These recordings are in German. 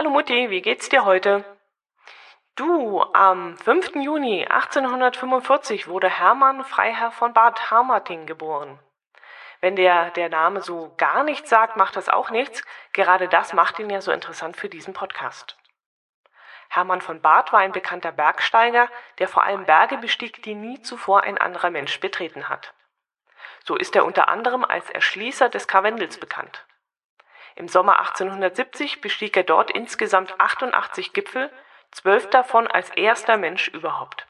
Hallo Mutti, wie geht's dir heute? Du, am 5. Juni 1845 wurde Hermann Freiherr von Bad Harmarting geboren. Wenn der, der Name so gar nichts sagt, macht das auch nichts. Gerade das macht ihn ja so interessant für diesen Podcast. Hermann von Barth war ein bekannter Bergsteiger, der vor allem Berge bestieg, die nie zuvor ein anderer Mensch betreten hat. So ist er unter anderem als Erschließer des Karwendels bekannt. Im Sommer 1870 bestieg er dort insgesamt 88 Gipfel, zwölf davon als erster Mensch überhaupt.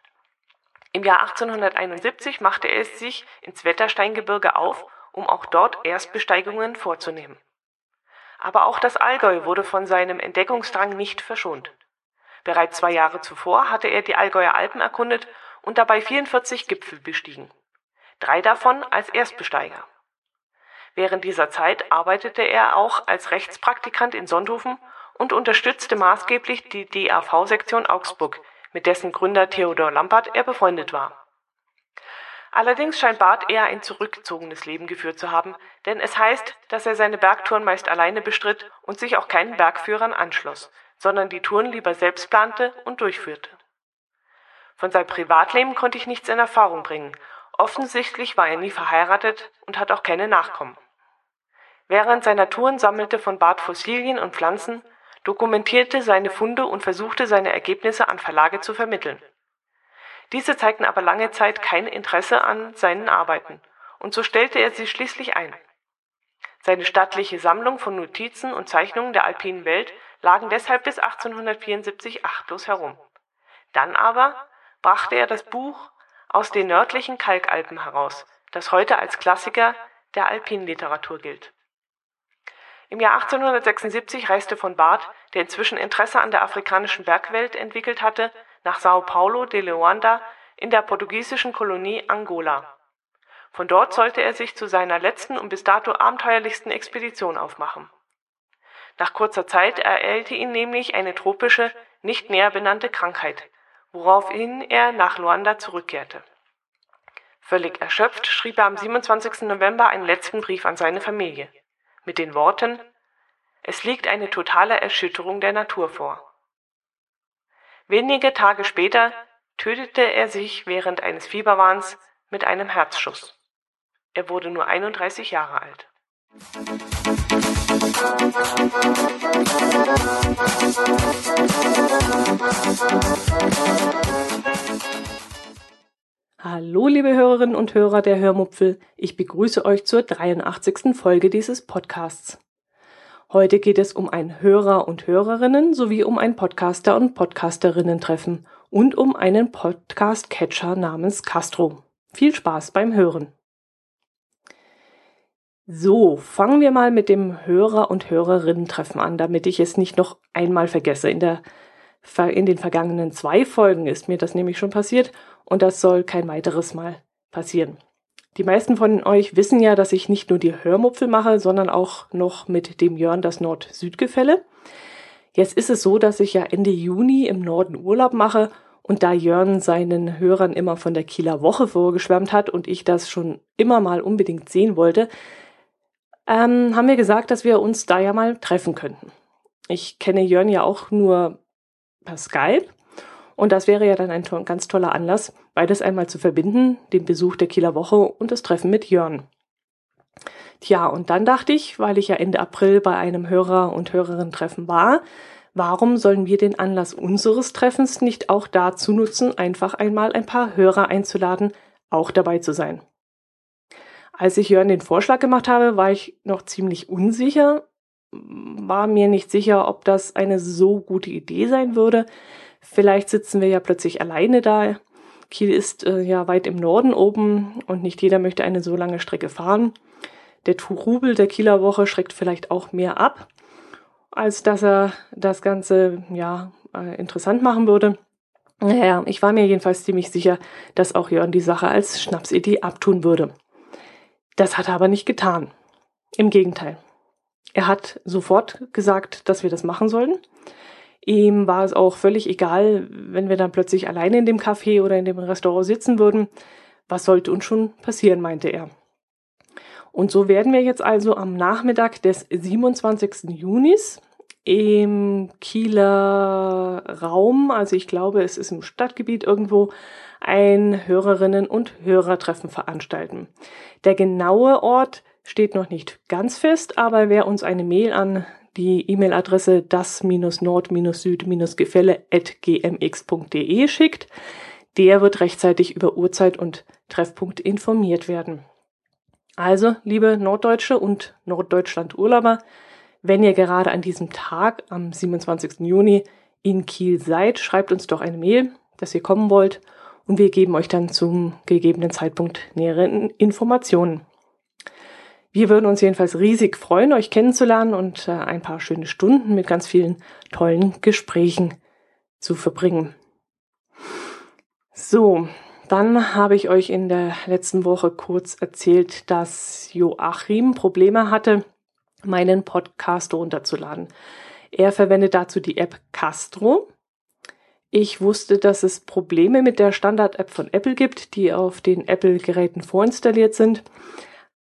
Im Jahr 1871 machte er es sich ins Wettersteingebirge auf, um auch dort Erstbesteigungen vorzunehmen. Aber auch das Allgäu wurde von seinem Entdeckungsdrang nicht verschont. Bereits zwei Jahre zuvor hatte er die Allgäuer Alpen erkundet und dabei 44 Gipfel bestiegen. Drei davon als Erstbesteiger. Während dieser Zeit arbeitete er auch als Rechtspraktikant in Sonthofen und unterstützte maßgeblich die DAV-Sektion Augsburg, mit dessen Gründer Theodor Lampert er befreundet war. Allerdings scheint Barth eher ein zurückgezogenes Leben geführt zu haben, denn es heißt, dass er seine Bergtouren meist alleine bestritt und sich auch keinen Bergführern anschloss, sondern die Touren lieber selbst plante und durchführte. Von seinem Privatleben konnte ich nichts in Erfahrung bringen. Offensichtlich war er nie verheiratet und hat auch keine Nachkommen. Während seiner Touren sammelte von Barth Fossilien und Pflanzen, dokumentierte seine Funde und versuchte seine Ergebnisse an Verlage zu vermitteln. Diese zeigten aber lange Zeit kein Interesse an seinen Arbeiten, und so stellte er sie schließlich ein. Seine stattliche Sammlung von Notizen und Zeichnungen der alpinen Welt lagen deshalb bis 1874 achtlos herum. Dann aber brachte er das Buch aus den nördlichen Kalkalpen heraus, das heute als Klassiker der Alpinliteratur gilt. Im Jahr 1876 reiste von Barth, der inzwischen Interesse an der afrikanischen Bergwelt entwickelt hatte, nach Sao Paulo de Luanda in der portugiesischen Kolonie Angola. Von dort sollte er sich zu seiner letzten und bis dato abenteuerlichsten Expedition aufmachen. Nach kurzer Zeit ereilte ihn nämlich eine tropische, nicht näher benannte Krankheit, woraufhin er nach Luanda zurückkehrte. Völlig erschöpft schrieb er am 27. November einen letzten Brief an seine Familie mit den Worten Es liegt eine totale Erschütterung der Natur vor. Wenige Tage später tötete er sich während eines Fieberwahns mit einem Herzschuss. Er wurde nur 31 Jahre alt. Hallo, liebe Hörerinnen und Hörer der Hörmupfel. Ich begrüße euch zur 83. Folge dieses Podcasts. Heute geht es um ein Hörer- und Hörerinnen sowie um ein Podcaster- und Podcasterinnen-Treffen und um einen Podcast-Catcher namens Castro. Viel Spaß beim Hören. So, fangen wir mal mit dem Hörer- und Hörerinnen-Treffen an, damit ich es nicht noch einmal vergesse. In, der, in den vergangenen zwei Folgen ist mir das nämlich schon passiert und das soll kein weiteres Mal passieren. Die meisten von euch wissen ja, dass ich nicht nur die Hörmupfel mache, sondern auch noch mit dem Jörn das Nord-Süd-Gefälle. Jetzt ist es so, dass ich ja Ende Juni im Norden Urlaub mache und da Jörn seinen Hörern immer von der Kieler Woche vorgeschwärmt hat und ich das schon immer mal unbedingt sehen wollte, ähm, haben wir gesagt, dass wir uns da ja mal treffen könnten. Ich kenne Jörn ja auch nur per Skype und das wäre ja dann ein to ganz toller Anlass, beides einmal zu verbinden, den Besuch der Kieler Woche und das Treffen mit Jörn. Tja, und dann dachte ich, weil ich ja Ende April bei einem Hörer- und Hörerinnen-Treffen war, warum sollen wir den Anlass unseres Treffens nicht auch dazu nutzen, einfach einmal ein paar Hörer einzuladen, auch dabei zu sein? Als ich Jörn den Vorschlag gemacht habe, war ich noch ziemlich unsicher, war mir nicht sicher, ob das eine so gute Idee sein würde. Vielleicht sitzen wir ja plötzlich alleine da. Kiel ist äh, ja weit im Norden oben und nicht jeder möchte eine so lange Strecke fahren. Der Trubel der Kieler Woche schreckt vielleicht auch mehr ab, als dass er das Ganze ja äh, interessant machen würde. Naja, ich war mir jedenfalls ziemlich sicher, dass auch Jörn die Sache als Schnapsidee abtun würde. Das hat er aber nicht getan. Im Gegenteil. Er hat sofort gesagt, dass wir das machen sollen. Ihm war es auch völlig egal, wenn wir dann plötzlich alleine in dem Café oder in dem Restaurant sitzen würden. Was sollte uns schon passieren, meinte er. Und so werden wir jetzt also am Nachmittag des 27. Junis im Kieler Raum, also ich glaube, es ist im Stadtgebiet irgendwo, ein Hörerinnen- und Hörertreffen veranstalten. Der genaue Ort steht noch nicht ganz fest, aber wer uns eine Mail an die E-Mail-Adresse das-nord-süd-gefälle.gmx.de schickt, der wird rechtzeitig über Uhrzeit und Treffpunkt informiert werden. Also, liebe Norddeutsche und Norddeutschland-Urlauber, wenn ihr gerade an diesem Tag, am 27. Juni, in Kiel seid, schreibt uns doch eine Mail, dass ihr kommen wollt und wir geben euch dann zum gegebenen Zeitpunkt nähere Informationen. Wir würden uns jedenfalls riesig freuen, euch kennenzulernen und äh, ein paar schöne Stunden mit ganz vielen tollen Gesprächen zu verbringen. So, dann habe ich euch in der letzten Woche kurz erzählt, dass Joachim Probleme hatte, meinen Podcast runterzuladen. Er verwendet dazu die App Castro. Ich wusste, dass es Probleme mit der Standard-App von Apple gibt, die auf den Apple-Geräten vorinstalliert sind.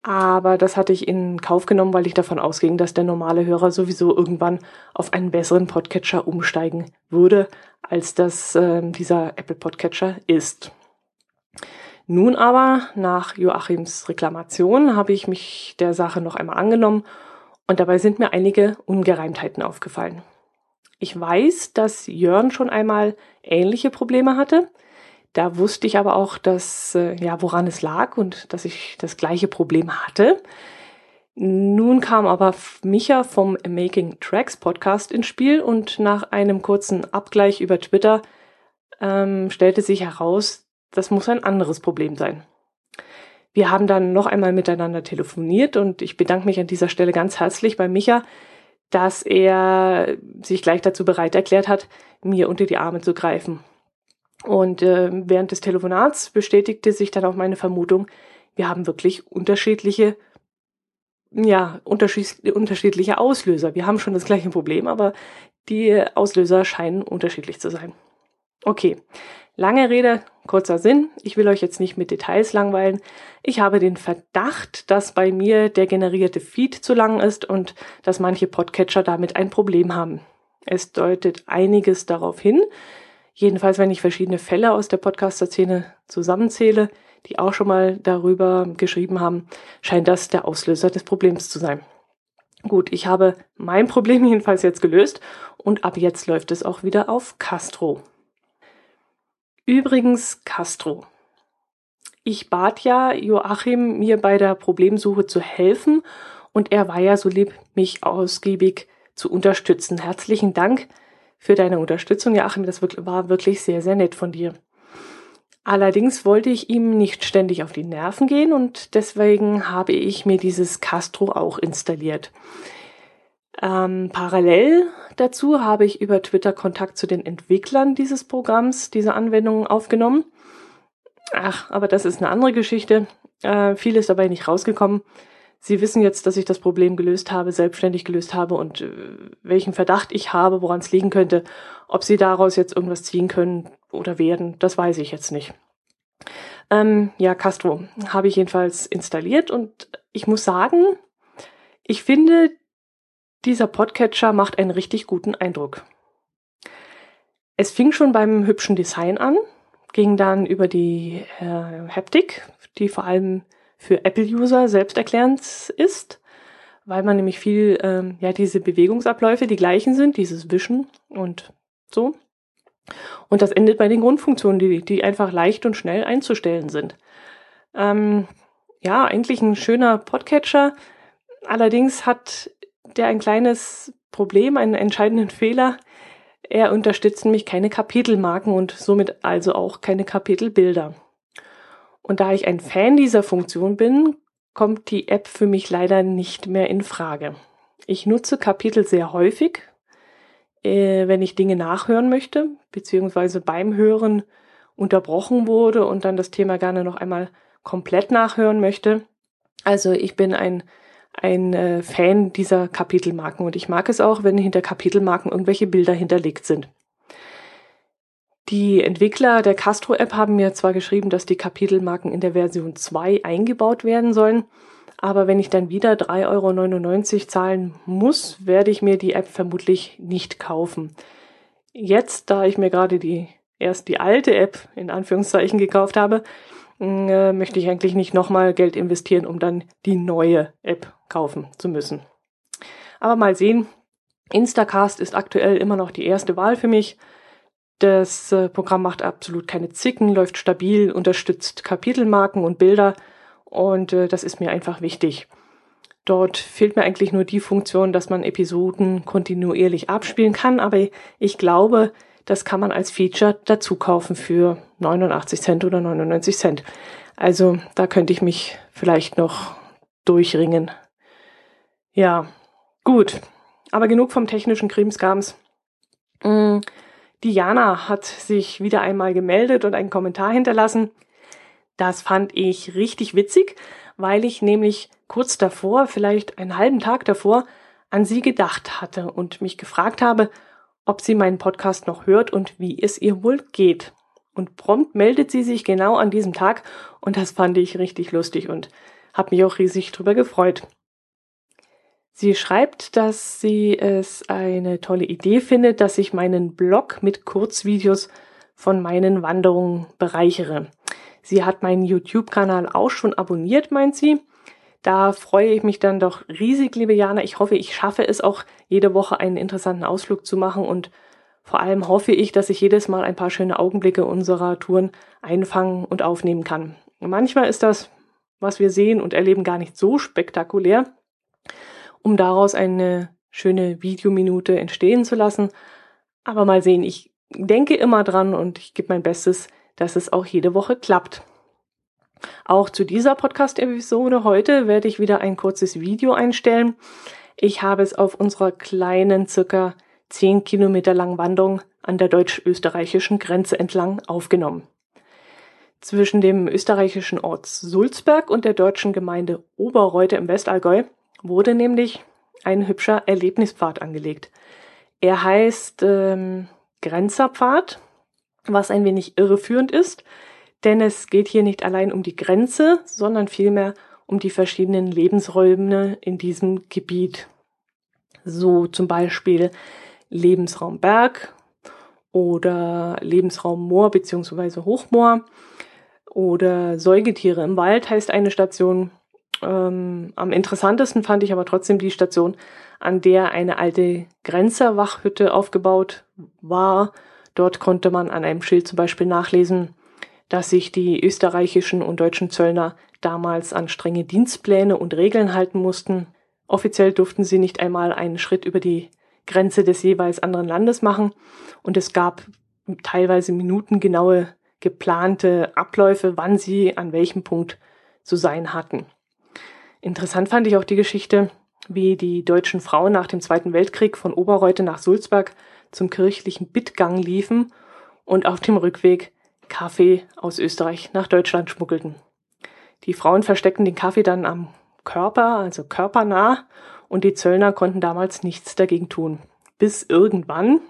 Aber das hatte ich in Kauf genommen, weil ich davon ausging, dass der normale Hörer sowieso irgendwann auf einen besseren Podcatcher umsteigen würde, als das äh, dieser Apple Podcatcher ist. Nun aber, nach Joachims Reklamation, habe ich mich der Sache noch einmal angenommen und dabei sind mir einige Ungereimtheiten aufgefallen. Ich weiß, dass Jörn schon einmal ähnliche Probleme hatte. Da wusste ich aber auch, dass, äh, ja, woran es lag und dass ich das gleiche Problem hatte. Nun kam aber Micha vom Making Tracks Podcast ins Spiel und nach einem kurzen Abgleich über Twitter ähm, stellte sich heraus, das muss ein anderes Problem sein. Wir haben dann noch einmal miteinander telefoniert und ich bedanke mich an dieser Stelle ganz herzlich bei Micha, dass er sich gleich dazu bereit erklärt hat, mir unter die Arme zu greifen. Und äh, während des Telefonats bestätigte sich dann auch meine Vermutung, wir haben wirklich unterschiedliche, ja, unterschied unterschiedliche Auslöser. Wir haben schon das gleiche Problem, aber die Auslöser scheinen unterschiedlich zu sein. Okay, lange Rede, kurzer Sinn. Ich will euch jetzt nicht mit Details langweilen. Ich habe den Verdacht, dass bei mir der generierte Feed zu lang ist und dass manche Podcatcher damit ein Problem haben. Es deutet einiges darauf hin, Jedenfalls, wenn ich verschiedene Fälle aus der Podcaster-Szene zusammenzähle, die auch schon mal darüber geschrieben haben, scheint das der Auslöser des Problems zu sein. Gut, ich habe mein Problem jedenfalls jetzt gelöst und ab jetzt läuft es auch wieder auf Castro. Übrigens Castro. Ich bat ja Joachim, mir bei der Problemsuche zu helfen und er war ja so lieb, mich ausgiebig zu unterstützen. Herzlichen Dank für deine Unterstützung, Joachim. Das war wirklich sehr, sehr nett von dir. Allerdings wollte ich ihm nicht ständig auf die Nerven gehen und deswegen habe ich mir dieses Castro auch installiert. Ähm, parallel dazu habe ich über Twitter Kontakt zu den Entwicklern dieses Programms, dieser Anwendung aufgenommen. Ach, aber das ist eine andere Geschichte. Äh, viel ist dabei nicht rausgekommen. Sie wissen jetzt, dass ich das Problem gelöst habe, selbstständig gelöst habe und äh, welchen Verdacht ich habe, woran es liegen könnte. Ob Sie daraus jetzt irgendwas ziehen können oder werden, das weiß ich jetzt nicht. Ähm, ja, Castro habe ich jedenfalls installiert und ich muss sagen, ich finde, dieser Podcatcher macht einen richtig guten Eindruck. Es fing schon beim hübschen Design an, ging dann über die äh, Haptik, die vor allem für Apple-User selbsterklärend ist, weil man nämlich viel, ähm, ja, diese Bewegungsabläufe die gleichen sind, dieses Wischen und so. Und das endet bei den Grundfunktionen, die, die einfach leicht und schnell einzustellen sind. Ähm, ja, eigentlich ein schöner Podcatcher. Allerdings hat der ein kleines Problem, einen entscheidenden Fehler. Er unterstützt nämlich keine Kapitelmarken und somit also auch keine Kapitelbilder. Und da ich ein Fan dieser Funktion bin, kommt die App für mich leider nicht mehr in Frage. Ich nutze Kapitel sehr häufig, äh, wenn ich Dinge nachhören möchte, beziehungsweise beim Hören unterbrochen wurde und dann das Thema gerne noch einmal komplett nachhören möchte. Also ich bin ein, ein äh, Fan dieser Kapitelmarken und ich mag es auch, wenn hinter Kapitelmarken irgendwelche Bilder hinterlegt sind. Die Entwickler der Castro-App haben mir zwar geschrieben, dass die Kapitelmarken in der Version 2 eingebaut werden sollen, Aber wenn ich dann wieder 3,99 Euro zahlen muss, werde ich mir die App vermutlich nicht kaufen. Jetzt, da ich mir gerade die erst die alte App in Anführungszeichen gekauft habe, äh, möchte ich eigentlich nicht nochmal Geld investieren, um dann die neue App kaufen zu müssen. Aber mal sehen. Instacast ist aktuell immer noch die erste Wahl für mich. Das äh, Programm macht absolut keine Zicken, läuft stabil, unterstützt Kapitelmarken und Bilder und äh, das ist mir einfach wichtig. Dort fehlt mir eigentlich nur die Funktion, dass man Episoden kontinuierlich abspielen kann, aber ich glaube, das kann man als Feature dazu kaufen für 89 Cent oder 99 Cent. Also da könnte ich mich vielleicht noch durchringen. Ja, gut. Aber genug vom technischen Krimskrams. Mm, Diana hat sich wieder einmal gemeldet und einen Kommentar hinterlassen. Das fand ich richtig witzig, weil ich nämlich kurz davor, vielleicht einen halben Tag davor, an sie gedacht hatte und mich gefragt habe, ob sie meinen Podcast noch hört und wie es ihr wohl geht. Und prompt meldet sie sich genau an diesem Tag und das fand ich richtig lustig und habe mich auch riesig drüber gefreut. Sie schreibt, dass sie es eine tolle Idee findet, dass ich meinen Blog mit Kurzvideos von meinen Wanderungen bereichere. Sie hat meinen YouTube-Kanal auch schon abonniert, meint sie. Da freue ich mich dann doch riesig, liebe Jana. Ich hoffe, ich schaffe es auch jede Woche einen interessanten Ausflug zu machen und vor allem hoffe ich, dass ich jedes Mal ein paar schöne Augenblicke unserer Touren einfangen und aufnehmen kann. Manchmal ist das, was wir sehen und erleben, gar nicht so spektakulär, um daraus eine schöne Videominute entstehen zu lassen. Aber mal sehen, ich denke immer dran und ich gebe mein Bestes, dass es auch jede Woche klappt. Auch zu dieser Podcast-Episode heute werde ich wieder ein kurzes Video einstellen. Ich habe es auf unserer kleinen, circa 10 Kilometer langen Wanderung an der deutsch-österreichischen Grenze entlang aufgenommen. Zwischen dem österreichischen Ort Sulzberg und der deutschen Gemeinde Oberreute im Westallgäu wurde nämlich ein hübscher Erlebnispfad angelegt. Er heißt ähm, Grenzerpfad was ein wenig irreführend ist, denn es geht hier nicht allein um die Grenze, sondern vielmehr um die verschiedenen Lebensräume in diesem Gebiet. So zum Beispiel Lebensraum Berg oder Lebensraum Moor bzw. Hochmoor oder Säugetiere im Wald heißt eine Station. Ähm, am interessantesten fand ich aber trotzdem die Station, an der eine alte Grenzerwachhütte aufgebaut war Dort konnte man an einem Schild zum Beispiel nachlesen, dass sich die österreichischen und deutschen Zöllner damals an strenge Dienstpläne und Regeln halten mussten. Offiziell durften sie nicht einmal einen Schritt über die Grenze des jeweils anderen Landes machen und es gab teilweise minutengenaue geplante Abläufe, wann sie an welchem Punkt zu sein hatten. Interessant fand ich auch die Geschichte, wie die deutschen Frauen nach dem Zweiten Weltkrieg von Oberreute nach Sulzberg zum kirchlichen Bittgang liefen und auf dem Rückweg Kaffee aus Österreich nach Deutschland schmuggelten. Die Frauen versteckten den Kaffee dann am Körper, also körpernah, und die Zöllner konnten damals nichts dagegen tun. Bis irgendwann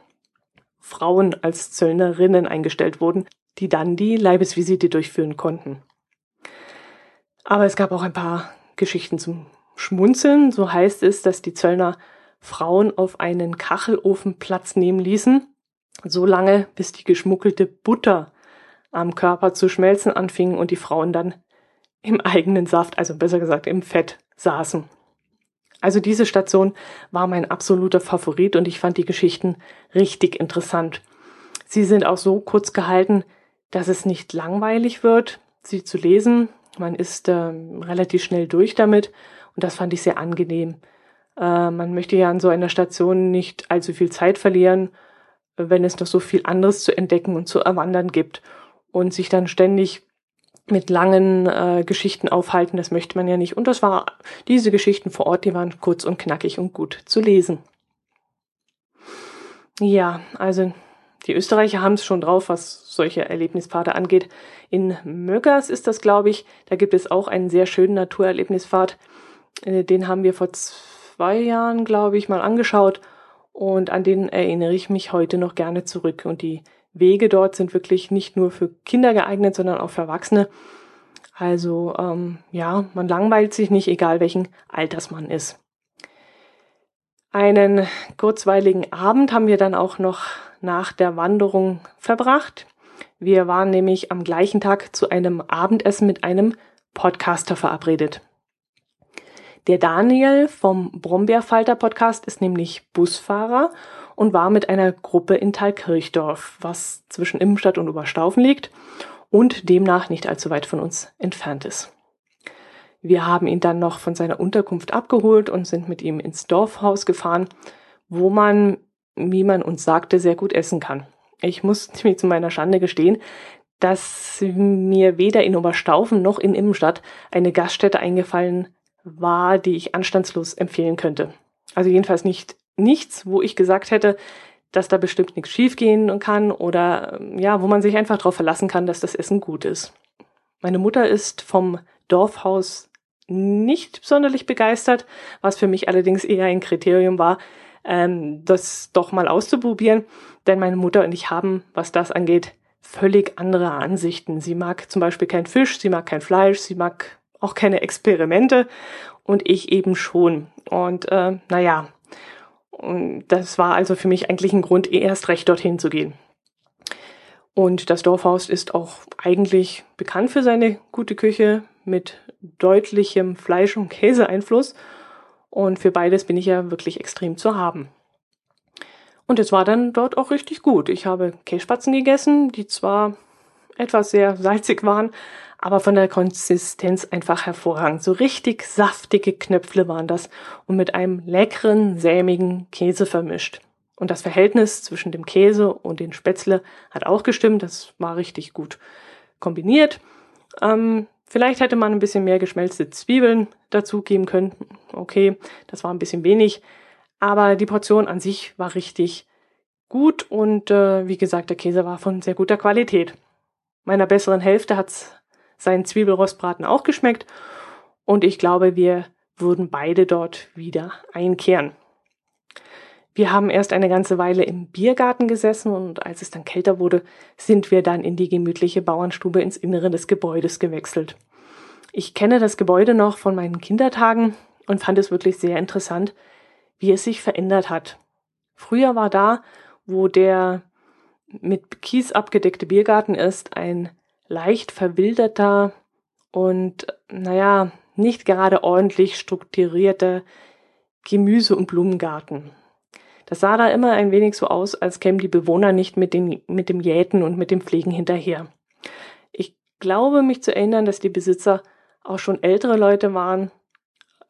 Frauen als Zöllnerinnen eingestellt wurden, die dann die Leibesvisite durchführen konnten. Aber es gab auch ein paar Geschichten zum Schmunzeln. So heißt es, dass die Zöllner Frauen auf einen Kachelofen Platz nehmen ließen, so lange, bis die geschmuggelte Butter am Körper zu schmelzen anfing und die Frauen dann im eigenen Saft, also besser gesagt im Fett, saßen. Also diese Station war mein absoluter Favorit und ich fand die Geschichten richtig interessant. Sie sind auch so kurz gehalten, dass es nicht langweilig wird, sie zu lesen. Man ist äh, relativ schnell durch damit und das fand ich sehr angenehm. Äh, man möchte ja an so einer Station nicht allzu viel Zeit verlieren, wenn es noch so viel anderes zu entdecken und zu erwandern gibt. Und sich dann ständig mit langen äh, Geschichten aufhalten, das möchte man ja nicht. Und das war, diese Geschichten vor Ort, die waren kurz und knackig und gut zu lesen. Ja, also die Österreicher haben es schon drauf, was solche Erlebnispfade angeht. In Möggers ist das, glaube ich, da gibt es auch einen sehr schönen Naturerlebnispfad. Äh, den haben wir vor zwei Jahren, glaube ich, mal angeschaut und an den erinnere ich mich heute noch gerne zurück. Und die Wege dort sind wirklich nicht nur für Kinder geeignet, sondern auch für Erwachsene. Also ähm, ja, man langweilt sich nicht, egal welchen Alters man ist. Einen kurzweiligen Abend haben wir dann auch noch nach der Wanderung verbracht. Wir waren nämlich am gleichen Tag zu einem Abendessen mit einem Podcaster verabredet. Der Daniel vom Brombeerfalter Podcast ist nämlich Busfahrer und war mit einer Gruppe in Thalkirchdorf, was zwischen Immenstadt und Oberstaufen liegt und demnach nicht allzu weit von uns entfernt ist. Wir haben ihn dann noch von seiner Unterkunft abgeholt und sind mit ihm ins Dorfhaus gefahren, wo man, wie man uns sagte, sehr gut essen kann. Ich muss mir zu meiner Schande gestehen, dass mir weder in Oberstaufen noch in Immenstadt eine Gaststätte eingefallen war, die ich anstandslos empfehlen könnte. Also jedenfalls nicht nichts, wo ich gesagt hätte, dass da bestimmt nichts schiefgehen kann oder ja, wo man sich einfach darauf verlassen kann, dass das Essen gut ist. Meine Mutter ist vom Dorfhaus nicht sonderlich begeistert, was für mich allerdings eher ein Kriterium war, ähm, das doch mal auszuprobieren, denn meine Mutter und ich haben, was das angeht, völlig andere Ansichten. Sie mag zum Beispiel kein Fisch, sie mag kein Fleisch, sie mag auch keine Experimente und ich eben schon. Und äh, naja, und das war also für mich eigentlich ein Grund, erst recht dorthin zu gehen. Und das Dorfhaus ist auch eigentlich bekannt für seine gute Küche mit deutlichem Fleisch- und Käseeinfluss. Und für beides bin ich ja wirklich extrem zu haben. Und es war dann dort auch richtig gut. Ich habe Kässpatzen gegessen, die zwar etwas sehr salzig waren, aber von der Konsistenz einfach hervorragend. So richtig saftige Knöpfle waren das und mit einem leckeren, sämigen Käse vermischt. Und das Verhältnis zwischen dem Käse und den Spätzle hat auch gestimmt. Das war richtig gut kombiniert. Ähm, vielleicht hätte man ein bisschen mehr geschmelzte Zwiebeln dazugeben können. Okay, das war ein bisschen wenig. Aber die Portion an sich war richtig gut und äh, wie gesagt, der Käse war von sehr guter Qualität. Meiner besseren Hälfte hat's seinen Zwiebelrostbraten auch geschmeckt und ich glaube, wir würden beide dort wieder einkehren. Wir haben erst eine ganze Weile im Biergarten gesessen und als es dann kälter wurde, sind wir dann in die gemütliche Bauernstube ins Innere des Gebäudes gewechselt. Ich kenne das Gebäude noch von meinen Kindertagen und fand es wirklich sehr interessant, wie es sich verändert hat. Früher war da, wo der mit Kies abgedeckte Biergarten ist, ein leicht verwilderter und, naja, nicht gerade ordentlich strukturierter Gemüse- und Blumengarten. Das sah da immer ein wenig so aus, als kämen die Bewohner nicht mit, den, mit dem Jäten und mit dem Pflegen hinterher. Ich glaube, mich zu erinnern, dass die Besitzer auch schon ältere Leute waren.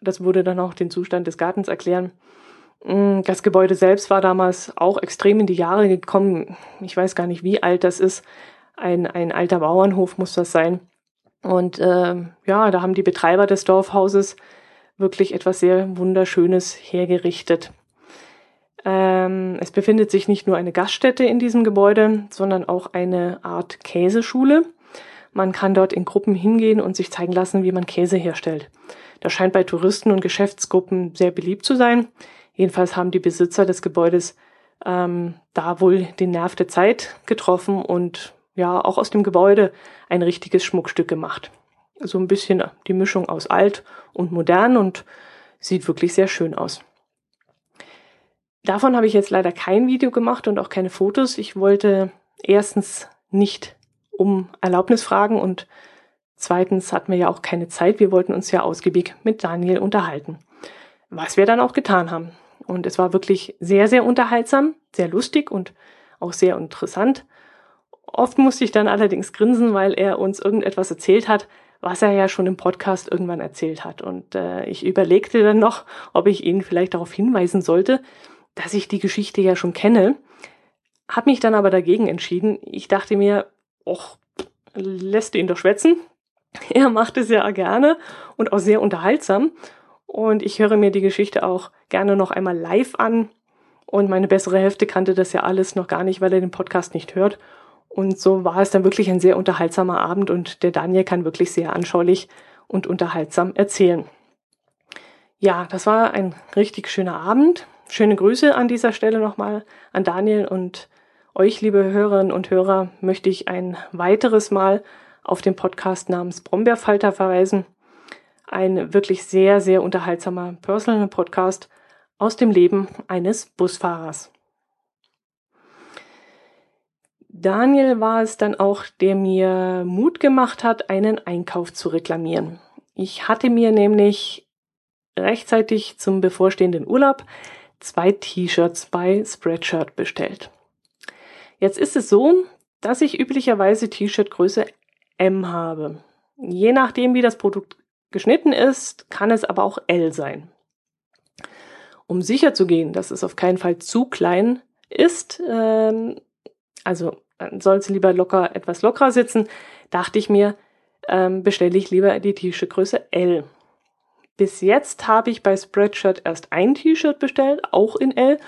Das würde dann auch den Zustand des Gartens erklären. Mm, das Gebäude selbst war damals auch extrem in die Jahre gekommen. Ich weiß gar nicht, wie alt das ist ein, ein alter Bauernhof muss das sein. Und äh, ja, da haben die Betreiber des Dorfhauses wirklich etwas sehr Wunderschönes hergerichtet. Ähm, es befindet sich nicht nur eine Gaststätte in diesem Gebäude, sondern auch eine Art Käseschule. Man kann dort in Gruppen hingehen und sich zeigen lassen, wie man Käse herstellt. Das scheint bei Touristen und Geschäftsgruppen sehr beliebt zu sein. Jedenfalls haben die Besitzer des Gebäudes ähm, da wohl den Nerv der Zeit getroffen und ja auch aus dem Gebäude ein richtiges Schmuckstück gemacht. So ein bisschen die Mischung aus alt und modern und sieht wirklich sehr schön aus. Davon habe ich jetzt leider kein Video gemacht und auch keine Fotos. Ich wollte erstens nicht um Erlaubnis fragen und zweitens hatten wir ja auch keine Zeit. Wir wollten uns ja ausgiebig mit Daniel unterhalten. Was wir dann auch getan haben. Und es war wirklich sehr, sehr unterhaltsam, sehr lustig und auch sehr interessant. Oft musste ich dann allerdings grinsen, weil er uns irgendetwas erzählt hat, was er ja schon im Podcast irgendwann erzählt hat. Und äh, ich überlegte dann noch, ob ich ihn vielleicht darauf hinweisen sollte, dass ich die Geschichte ja schon kenne. Hab mich dann aber dagegen entschieden. Ich dachte mir, och, lässt ihn doch schwätzen. Er macht es ja gerne und auch sehr unterhaltsam. Und ich höre mir die Geschichte auch gerne noch einmal live an. Und meine bessere Hälfte kannte das ja alles noch gar nicht, weil er den Podcast nicht hört. Und so war es dann wirklich ein sehr unterhaltsamer Abend und der Daniel kann wirklich sehr anschaulich und unterhaltsam erzählen. Ja, das war ein richtig schöner Abend. Schöne Grüße an dieser Stelle nochmal an Daniel und euch, liebe Hörerinnen und Hörer, möchte ich ein weiteres Mal auf den Podcast namens Brombeerfalter verweisen. Ein wirklich sehr, sehr unterhaltsamer Personal Podcast aus dem Leben eines Busfahrers. Daniel war es dann auch, der mir Mut gemacht hat, einen Einkauf zu reklamieren. Ich hatte mir nämlich rechtzeitig zum bevorstehenden Urlaub zwei T-Shirts bei Spreadshirt bestellt. Jetzt ist es so, dass ich üblicherweise T-Shirt Größe M habe. Je nachdem, wie das Produkt geschnitten ist, kann es aber auch L sein. Um sicher zu gehen, dass es auf keinen Fall zu klein ist, ähm, also soll es lieber locker etwas lockerer sitzen, dachte ich mir, ähm, bestelle ich lieber die T-Shirt Größe L. Bis jetzt habe ich bei Spreadshirt erst ein T-Shirt bestellt, auch in L,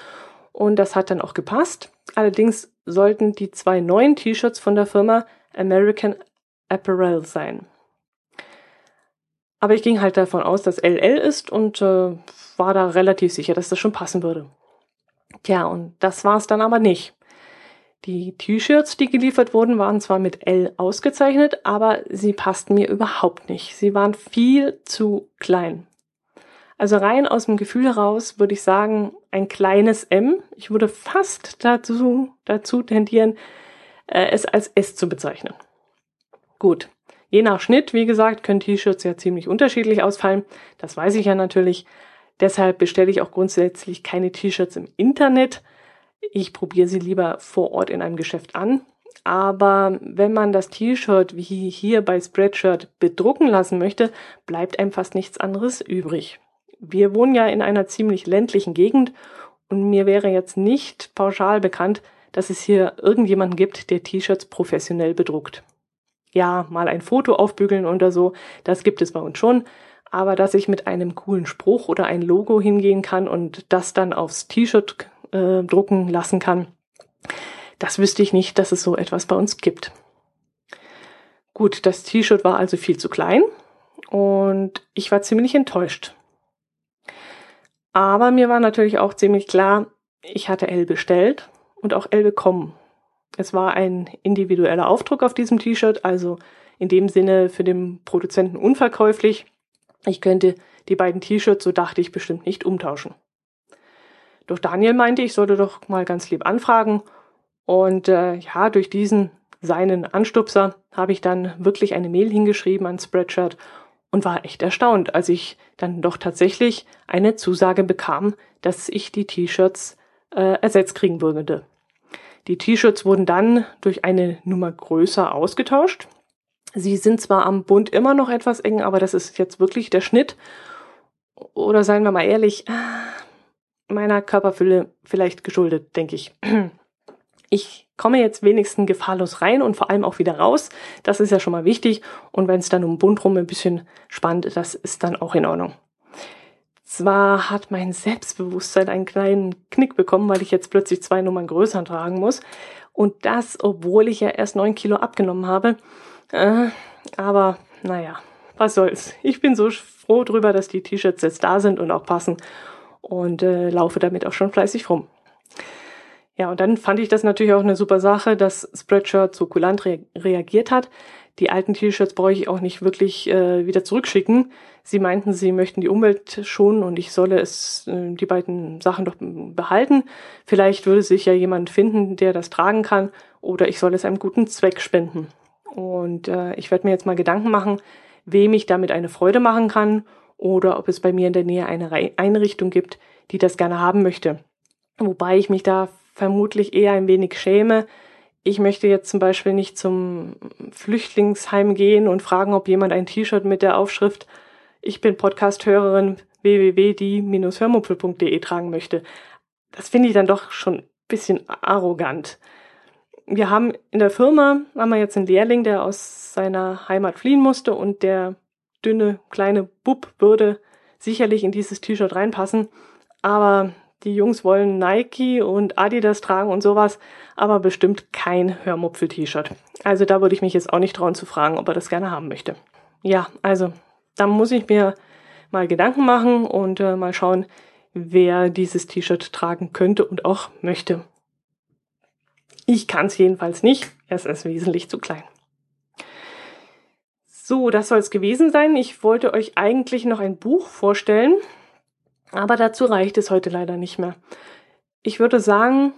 und das hat dann auch gepasst. Allerdings sollten die zwei neuen T-Shirts von der Firma American Apparel sein. Aber ich ging halt davon aus, dass LL ist und äh, war da relativ sicher, dass das schon passen würde. Tja, und das war es dann aber nicht. Die T-Shirts, die geliefert wurden, waren zwar mit L ausgezeichnet, aber sie passten mir überhaupt nicht. Sie waren viel zu klein. Also rein aus dem Gefühl heraus würde ich sagen, ein kleines M. Ich würde fast dazu, dazu tendieren, äh, es als S zu bezeichnen. Gut. Je nach Schnitt, wie gesagt, können T-Shirts ja ziemlich unterschiedlich ausfallen. Das weiß ich ja natürlich. Deshalb bestelle ich auch grundsätzlich keine T-Shirts im Internet. Ich probiere sie lieber vor Ort in einem Geschäft an. Aber wenn man das T-Shirt wie hier bei Spreadshirt bedrucken lassen möchte, bleibt einem fast nichts anderes übrig wir wohnen ja in einer ziemlich ländlichen Gegend und mir wäre jetzt nicht pauschal bekannt, dass es hier irgendjemanden gibt, der T-Shirts professionell bedruckt. Ja, mal ein Foto aufbügeln oder so, das gibt es bei uns schon, aber dass ich mit einem coolen Spruch oder ein Logo hingehen kann und das dann aufs T-Shirt äh, drucken lassen kann, das wüsste ich nicht, dass es so etwas bei uns gibt. Gut, das T-Shirt war also viel zu klein und ich war ziemlich enttäuscht. Aber mir war natürlich auch ziemlich klar, ich hatte L bestellt und auch L bekommen. Es war ein individueller Aufdruck auf diesem T-Shirt, also in dem Sinne für den Produzenten unverkäuflich. Ich könnte die beiden T-Shirts, so dachte ich, bestimmt nicht umtauschen. Doch Daniel meinte, ich sollte doch mal ganz lieb anfragen. Und äh, ja, durch diesen seinen Anstupser habe ich dann wirklich eine Mail hingeschrieben an Spreadshirt und war echt erstaunt, als ich dann doch tatsächlich eine Zusage bekam, dass ich die T-Shirts äh, ersetzt kriegen würde. Die T-Shirts wurden dann durch eine Nummer größer ausgetauscht. Sie sind zwar am Bund immer noch etwas eng, aber das ist jetzt wirklich der Schnitt. Oder seien wir mal ehrlich, meiner Körperfülle vielleicht geschuldet, denke ich. Ich komme jetzt wenigstens gefahrlos rein und vor allem auch wieder raus. Das ist ja schon mal wichtig. Und wenn es dann um Bund rum ein bisschen spannt, das ist dann auch in Ordnung. Zwar hat mein Selbstbewusstsein einen kleinen Knick bekommen, weil ich jetzt plötzlich zwei Nummern größer tragen muss. Und das, obwohl ich ja erst neun Kilo abgenommen habe. Äh, aber naja, was soll's. Ich bin so froh drüber, dass die T-Shirts jetzt da sind und auch passen. Und äh, laufe damit auch schon fleißig rum. Ja, und dann fand ich das natürlich auch eine super Sache, dass Spreadshirt so kulant re reagiert hat. Die alten T-Shirts brauche ich auch nicht wirklich äh, wieder zurückschicken. Sie meinten, sie möchten die Umwelt schonen und ich solle es, äh, die beiden Sachen doch behalten. Vielleicht würde sich ja jemand finden, der das tragen kann oder ich soll es einem guten Zweck spenden. Und äh, ich werde mir jetzt mal Gedanken machen, wem ich damit eine Freude machen kann oder ob es bei mir in der Nähe eine Einrichtung gibt, die das gerne haben möchte. Wobei ich mich da vermutlich eher ein wenig schäme. Ich möchte jetzt zum Beispiel nicht zum Flüchtlingsheim gehen und fragen, ob jemand ein T-Shirt mit der Aufschrift Ich bin Podcast-Hörerin www.die-hörmupfel.de tragen möchte. Das finde ich dann doch schon ein bisschen arrogant. Wir haben in der Firma, haben wir jetzt einen Lehrling, der aus seiner Heimat fliehen musste und der dünne kleine Bub würde sicherlich in dieses T-Shirt reinpassen. Aber die Jungs wollen Nike und Adidas tragen und sowas, aber bestimmt kein Hörmupfel-T-Shirt. Also da würde ich mich jetzt auch nicht trauen zu fragen, ob er das gerne haben möchte. Ja, also da muss ich mir mal Gedanken machen und äh, mal schauen, wer dieses T-Shirt tragen könnte und auch möchte. Ich kann es jedenfalls nicht. Es ist wesentlich zu klein. So, das soll es gewesen sein. Ich wollte euch eigentlich noch ein Buch vorstellen, aber dazu reicht es heute leider nicht mehr. Ich würde sagen,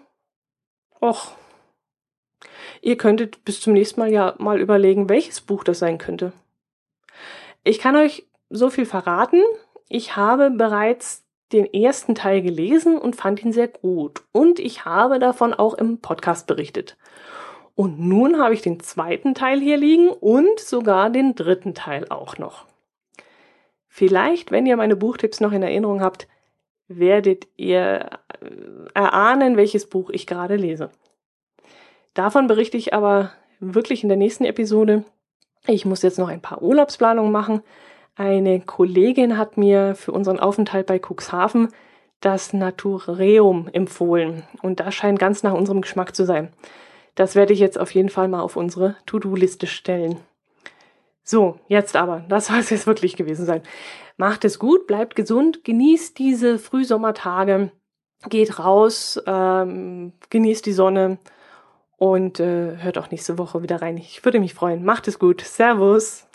och, ihr könntet bis zum nächsten Mal ja mal überlegen, welches Buch das sein könnte. Ich kann euch so viel verraten. Ich habe bereits den ersten Teil gelesen und fand ihn sehr gut. Und ich habe davon auch im Podcast berichtet. Und nun habe ich den zweiten Teil hier liegen und sogar den dritten Teil auch noch. Vielleicht, wenn ihr meine Buchtipps noch in Erinnerung habt, werdet ihr äh, erahnen, welches Buch ich gerade lese. Davon berichte ich aber wirklich in der nächsten Episode. Ich muss jetzt noch ein paar Urlaubsplanungen machen. Eine Kollegin hat mir für unseren Aufenthalt bei Cuxhaven das Natureum empfohlen und das scheint ganz nach unserem Geschmack zu sein. Das werde ich jetzt auf jeden Fall mal auf unsere To-Do-Liste stellen. So, jetzt aber, das soll es jetzt wirklich gewesen sein. Macht es gut, bleibt gesund, genießt diese Frühsommertage, geht raus, ähm, genießt die Sonne und äh, hört auch nächste Woche wieder rein. Ich würde mich freuen. Macht es gut. Servus.